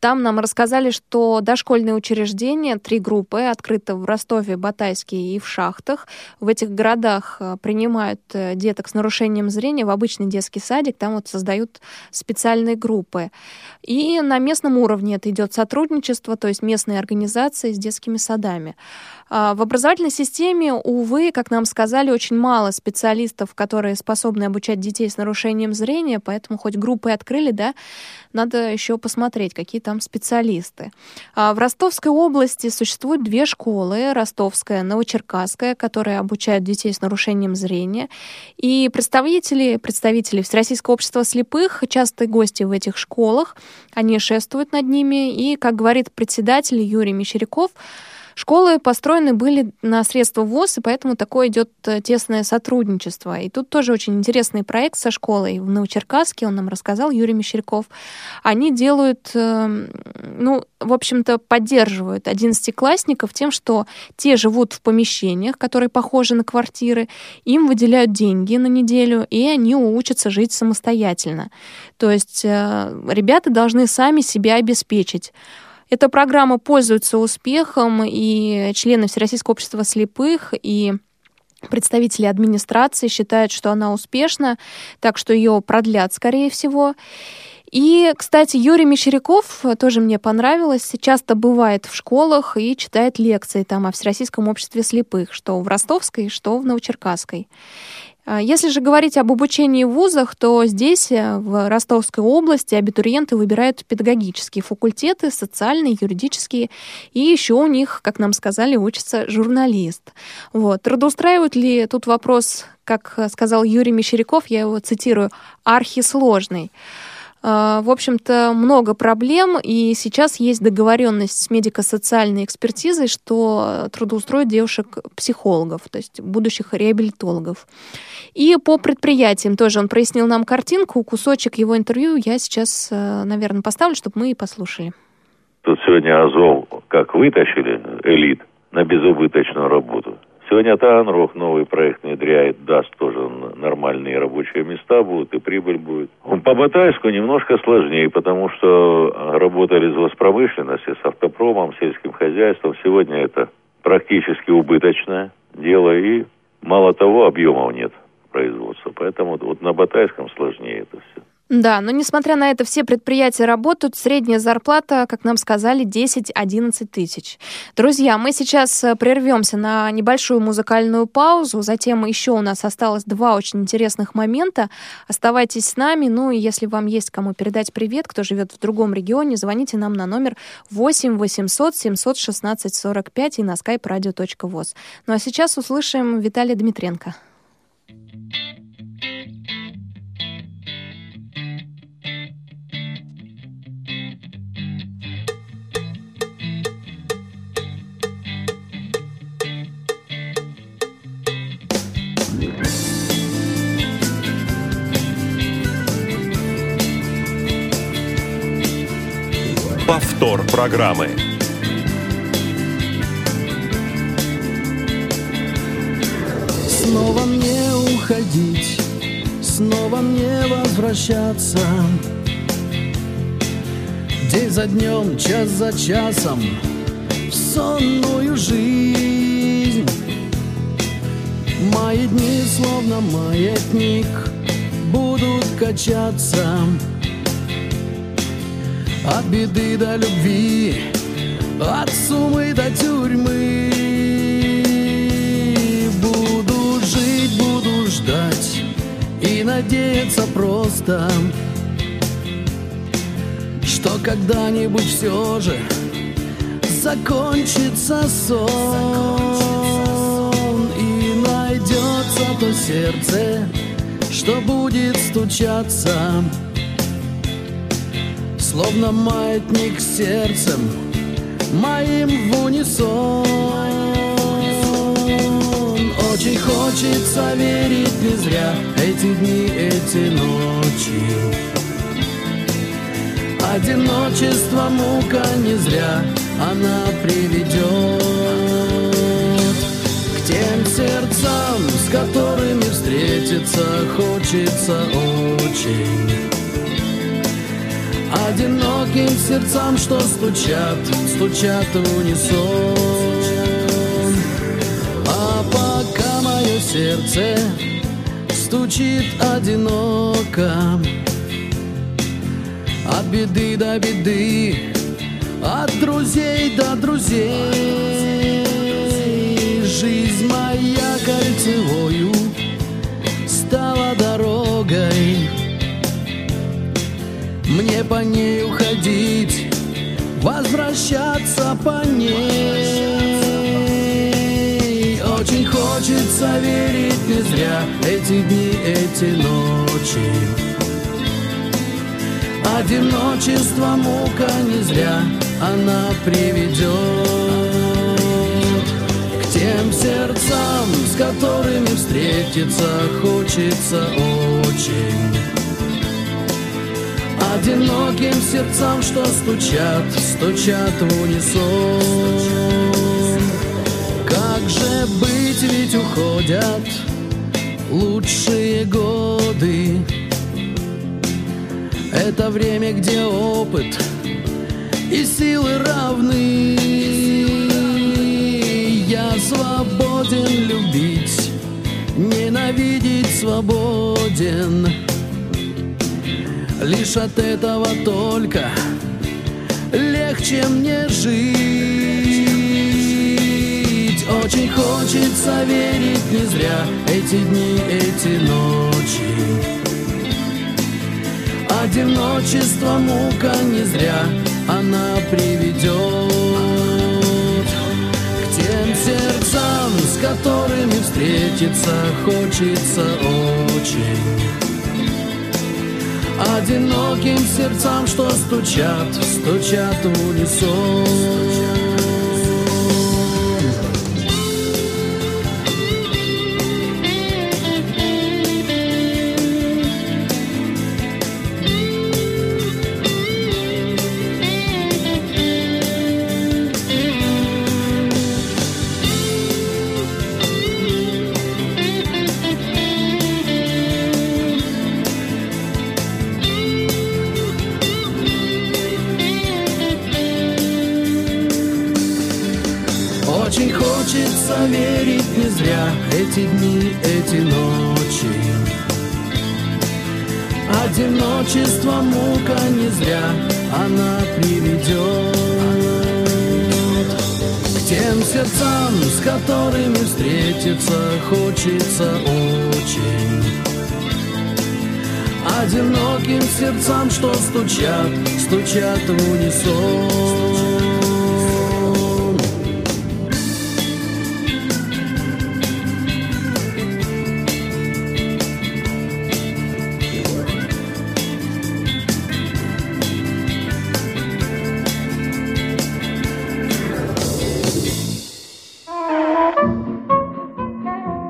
Там нам рассказали, что дошкольные учреждения, три группы, открыты в Ростове, Батайске и в Шахтах. В этих городах э, принимают э, деток с нарушением зрения в обычный детский садик, там вот создают специальные группы. И на местном уровне это идет сотрудничество, то есть местные организации с детскими садами. А, в образовательной системе, увы, как нам сказали, очень мало специалистов, которые способны обучать детей с нарушением зрения, поэтому хоть группы открыли, да, надо еще посмотреть, какие там специалисты. А в Ростовской области существуют две школы, Ростовская, Новочеркасская, которые обучают детей с нарушением зрения. И представители, представители Всероссийского общества слепых, частые гости в этих школах, они шествуют над ними. И, как говорит председатель Юрий Мещеряков, Школы построены были на средства ВОЗ, и поэтому такое идет э, тесное сотрудничество. И тут тоже очень интересный проект со школой в Новочеркасске, он нам рассказал, Юрий Мещеряков. Они делают, эм, ну, в общем-то, поддерживают одиннадцатиклассников тем, что те живут в помещениях, которые похожи на квартиры, им выделяют деньги на неделю, и они учатся жить самостоятельно. То есть э, ребята должны сами себя обеспечить. Эта программа пользуется успехом, и члены Всероссийского общества слепых, и представители администрации считают, что она успешна, так что ее продлят, скорее всего. И, кстати, Юрий Мещеряков тоже мне понравилось. Часто бывает в школах и читает лекции там о Всероссийском обществе слепых, что в Ростовской, что в Новочеркасской. А, если же говорить об обучении в вузах, то здесь, э, в Ростовской области, абитуриенты выбирают педагогические факультеты, социальные, юридические, и еще у них, как нам сказали, учится журналист. Вот. Трудоустраивают ли тут вопрос, как сказал Юрий Мещеряков, я его цитирую, архисложный. В общем-то, много проблем, и сейчас есть договоренность с медико-социальной экспертизой, что трудоустроят девушек-психологов, то есть будущих реабилитологов. И по предприятиям тоже он прояснил нам картинку, кусочек его интервью я сейчас, э, наверное, поставлю, чтобы мы и послушали. Тут сегодня Азов как вытащили элит на безубыточную работу, Сегодня Таганрог новый проект внедряет, даст тоже нормальные рабочие места будут и прибыль будет. По Батайску немножко сложнее, потому что работали с Воспромышленностью, с автопромом, сельским хозяйством. Сегодня это практически убыточное дело и мало того, объемов нет производства. Поэтому вот на Батайском сложнее это все. Да, но несмотря на это, все предприятия работают. Средняя зарплата, как нам сказали, 10-11 тысяч. Друзья, мы сейчас э, прервемся на небольшую музыкальную паузу. Затем еще у нас осталось два очень интересных момента. Оставайтесь с нами. Ну и если вам есть кому передать привет, кто живет в другом регионе, звоните нам на номер 8 800 716 45 и на skype radio.voz. Ну а сейчас услышим Виталия Дмитренко. Повтор программы. Снова мне уходить, снова мне возвращаться. День за днем, час за часом в сонную жизнь. Мои дни словно маятник будут качаться От беды до любви, от сумы до тюрьмы. Буду жить, буду ждать и надеяться просто Что когда-нибудь все же закончится сон. И найдется то сердце, что будет стучаться Словно маятник сердцем моим в унисон. Очень хочется верить не зря Эти дни, эти ночи. Одиночество, мука не зря Она приведет К тем сердцам, с которыми встретиться хочется очень Одиноким сердцам, что стучат, стучат в унисон. А пока мое сердце стучит одиноко От беды до беды, от друзей до друзей. Жизнь моя кольцевою стала дорогой мне по ней уходить, возвращаться по ней. Очень хочется верить не зря эти дни, эти ночи. Одиночество, мука не зря она приведет к тем сердцам, с которыми встретиться хочется очень. Одиноким сердцам, что стучат, стучат в унисон. Как же быть, ведь уходят лучшие годы. Это время, где опыт и силы равны. Я свободен любить, ненавидеть свободен Лишь от этого только легче мне жить. Очень хочется верить не зря Эти дни, эти ночи. Одиночество, мука не зря Она приведет К тем сердцам, с которыми встретиться хочется очень Одиноким сердцам, что стучат, стучат в унисон стучат в унисон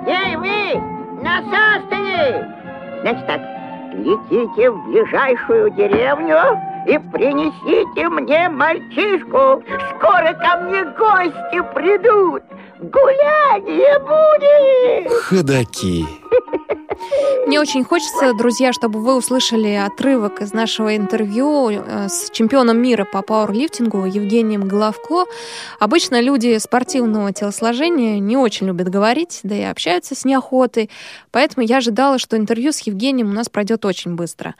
Эй, вы! На заставе! Значит так, летите в ближайшую деревню и принесите мне мальчишку. Скоро ко мне гости придут. Гуляние будет! Ходаки. Мне очень хочется, друзья, чтобы вы услышали отрывок из нашего интервью э, с чемпионом мира по пауэрлифтингу Евгением Головко. Обычно люди спортивного телосложения не очень любят говорить, да и общаются с неохотой, поэтому я ожидала, что интервью с Евгением у нас пройдет очень быстро.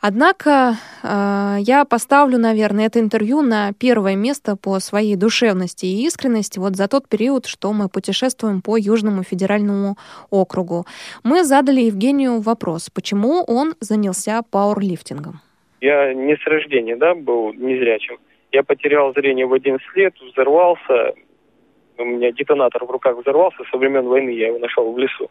Однако э, я поставлю, наверное, это интервью на первое место по своей душевности и искренности вот за тот период, что мы путешествуем по Южному федеральному округу. Мы задали Евгению вопрос, почему он занялся пауэрлифтингом. Я не с рождения, да, был незрячим. Я потерял зрение в 11 лет, взорвался. У меня детонатор в руках взорвался. Со времен войны я его нашел в лесу.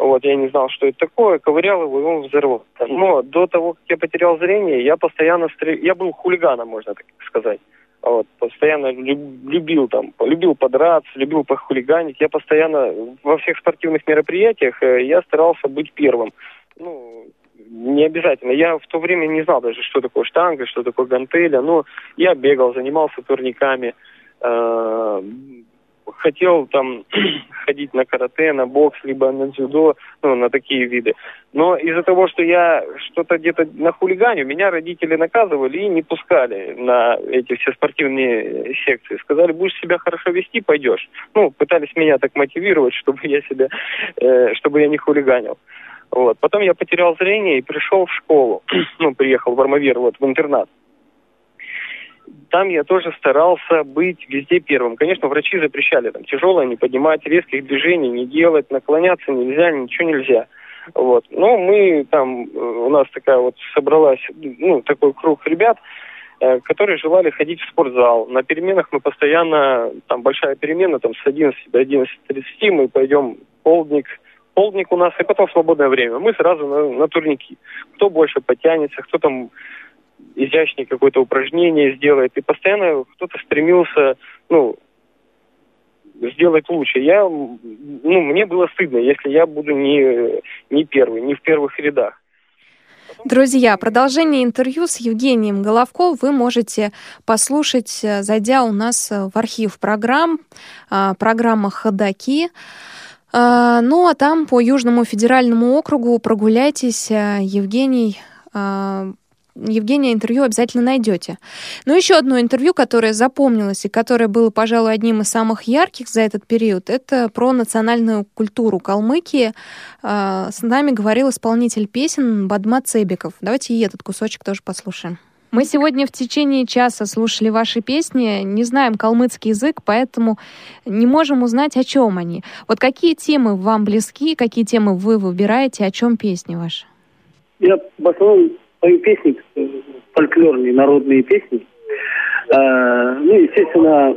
Вот, я не знал, что это такое, ковырял его, и он взорвался. Но до того, как я потерял зрение, я постоянно стрел... Я был хулиганом, можно так сказать. Вот, постоянно любил там, любил подраться, любил похулиганить. Я постоянно во всех спортивных мероприятиях э, я старался быть первым. Ну, не обязательно. Я в то время не знал даже, что такое штанга, что такое гантеля. Но я бегал, занимался турниками, э, хотел там ходить на карате, на бокс, либо на дзюдо, ну, на такие виды. Но из-за того, что я что-то где-то на хулиганю, меня родители наказывали и не пускали на эти все спортивные секции. Сказали, будешь себя хорошо вести, пойдешь. Ну, пытались меня так мотивировать, чтобы я себя, э, чтобы я не хулиганил. Вот. Потом я потерял зрение и пришел в школу. ну, приехал в Армавир, вот, в интернат там я тоже старался быть везде первым. Конечно, врачи запрещали там тяжелое не поднимать, резких движений не делать, наклоняться нельзя, ничего нельзя. Вот. Но мы там, э, у нас такая вот собралась, ну, такой круг ребят, э, которые желали ходить в спортзал. На переменах мы постоянно, там большая перемена, там с 11 до 11.30 мы пойдем полдник, полдник у нас, и потом свободное время. Мы сразу на, на турники. Кто больше потянется, кто там изящнее какое-то упражнение сделает. И постоянно кто-то стремился, ну, сделать лучше. Я, ну, мне было стыдно, если я буду не, не первый, не в первых рядах. Друзья, продолжение интервью с Евгением Головко вы можете послушать, э, зайдя у нас в архив программ, э, программа «Ходоки». Э, ну а там по Южному федеральному округу прогуляйтесь. Евгений Евгения интервью обязательно найдете. Но еще одно интервью, которое запомнилось и которое было, пожалуй, одним из самых ярких за этот период, это про национальную культуру Калмыкии. А, с нами говорил исполнитель песен Бадма Цебиков. Давайте и этот кусочек тоже послушаем. Мы сегодня в течение часа слушали ваши песни, не знаем калмыцкий язык, поэтому не можем узнать, о чем они. Вот какие темы вам близки, какие темы вы выбираете, о чем песни ваши? Я в основном пою песни, фольклорные, народные песни. Э, ну, естественно,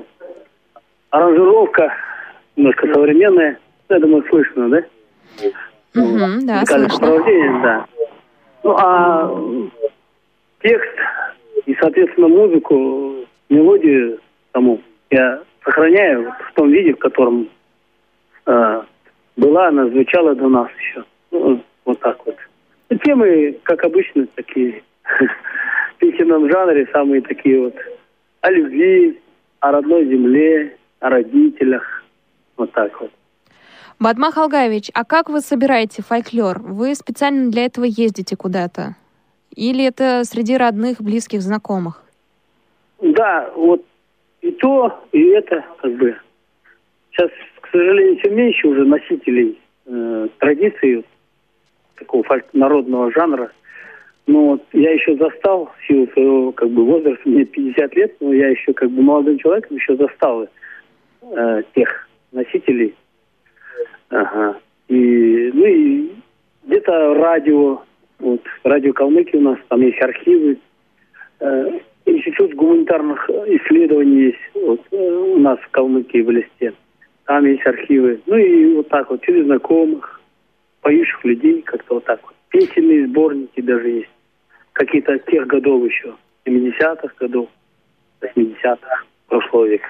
аранжировка немножко современная. Я думаю, слышно, да? Угу, да, слышно. да. Ну, а текст и, соответственно, музыку, мелодию саму я сохраняю в том виде, в котором э, была, она звучала до нас еще. Ну, вот так вот. Темы, как обычно, такие в песенном жанре, самые такие вот о любви, о родной земле, о родителях. Вот так вот. Бадмах Алгаевич, а как вы собираете фольклор? Вы специально для этого ездите куда-то? Или это среди родных, близких, знакомых? Да, вот и то, и это, как бы. Сейчас, к сожалению, все меньше уже носителей э, традиций такого народного жанра. Ну, вот я еще застал, в силу своего как бы, возраста, мне 50 лет, но я еще как бы молодым человеком еще застал э, тех носителей. Ага. И, ну и где-то радио, вот, радио Калмыки у нас, там есть архивы. Э, институт гуманитарных исследований есть вот, э, у нас в Калмыкии, в Листе. Там есть архивы. Ну и вот так вот, через знакомых, поющих людей, как-то вот так вот. Песенные сборники даже есть. Какие-то тех годов еще, 70-х годов, 80-х прошлого века.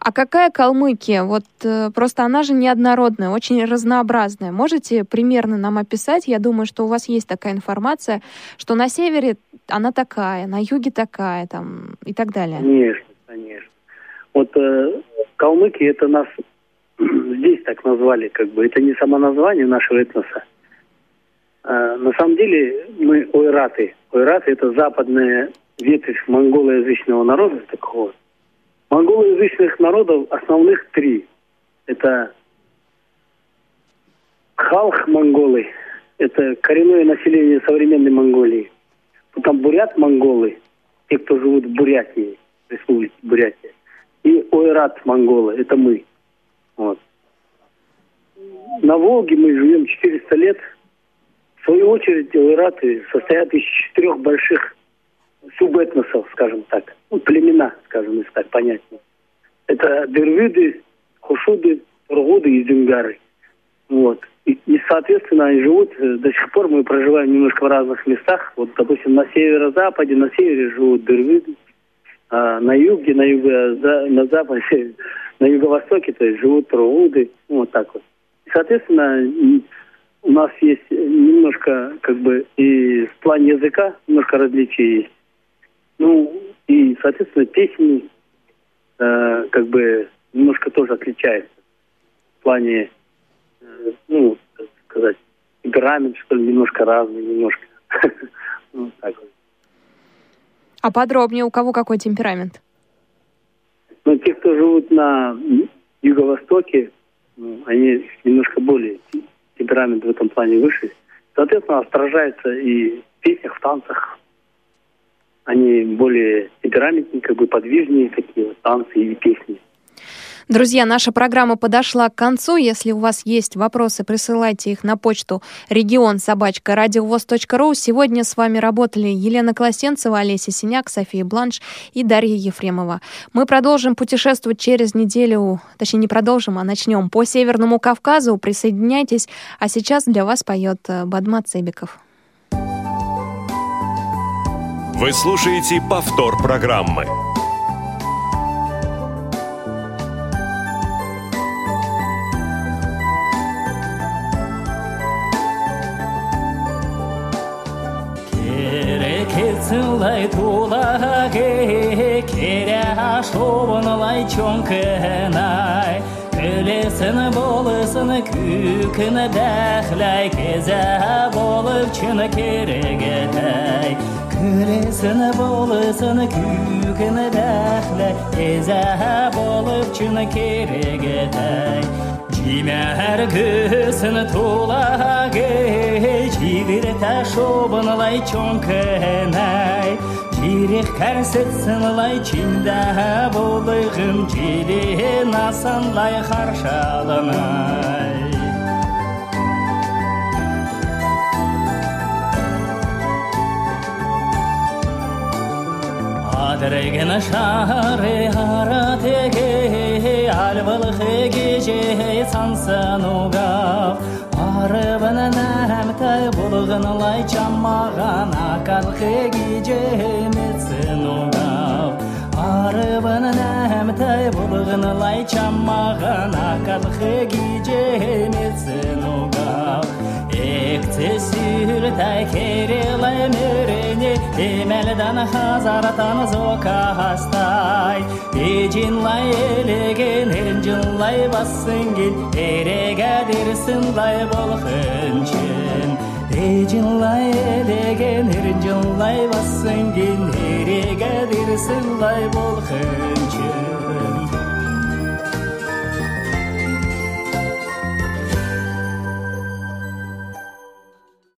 А какая Калмыкия? Вот э, просто она же неоднородная, очень разнообразная. Можете примерно нам описать? Я думаю, что у вас есть такая информация, что на севере она такая, на юге такая, там, и так далее. Конечно, конечно. Вот э, калмыки это нас здесь так назвали, как бы. Это не само название нашего этноса. А, на самом деле мы ойраты. Ойраты это западная ветвь монголоязычного народа такого. Монголоязычных народов основных три. Это халх монголы, это коренное население современной Монголии. Потом бурят-монголы, те, кто живут в Бурятии, республике Бурятия. И ойрат монголы, это мы. Вот. На Волге мы живем 400 лет. В свою очередь, ойраты состоят из четырех больших субэтносов, скажем так. Ну, племена, скажем, если так понятнее. Это дервиды, хушуды, тургуды и зюнгары. Вот. И, и, соответственно, они живут, э, до сих пор мы проживаем немножко в разных местах. Вот, допустим, на северо-западе, на севере живут дервиды, а на юге, на юго, на западе, на юго-востоке, то есть живут ну, вот так вот. Соответственно, у нас есть немножко, как бы, и в плане языка немножко различий есть. Ну, и, соответственно, песни, э, как бы, немножко тоже отличаются. В плане, э, ну, сказать, темперамент, что ли, немножко разный, немножко. Ну, так вот. А подробнее, у кого какой темперамент? Ну, те, кто живут на юго-востоке, ну, они немножко более темперамент в этом плане выше. Соответственно, отражается и в песнях, в танцах. Они более темпераментнее, как бы подвижнее такие танцы и песни. Друзья, наша программа подошла к концу. Если у вас есть вопросы, присылайте их на почту регион собачка радиовоз.ру. Сегодня с вами работали Елена Колосенцева, Олеся Синяк, София Бланш и Дарья Ефремова. Мы продолжим путешествовать через неделю, точнее не продолжим, а начнем по Северному Кавказу. Присоединяйтесь. А сейчас для вас поет э, Бадмат Цебиков. Вы слушаете повтор программы. лай тулаге керя шовынлай чонкынай Күлесін болысын күкін дәхләй кезә болып чын керегетай Күлесін болысын күкін дәхләй кезә болып чын керегетай Имя күсін тулаге Жигірта шобынлай чонкынай Жирек кәрсетсінлай чинда болығым Жире насанлай харшалынай Адыреген шары аратеге على بالخيقي جيهي تنسان وقاف عربنا نهم تبلغن لاي جمعان عكال خيقي جيهي متسن وقاف عربنا نهم تبلغن لاي جمعان عكال خيقي جيهي متسن وقاف Ekti sürtək erilə mürini Deməldən Hazaratan zoka hastay. Ecinlay elegin Ercinlay bassıngin Erega dirsinlay bol hınçın Ecinlay elegin Ercinlay bassıngin Erega dirsinlay bol hınçın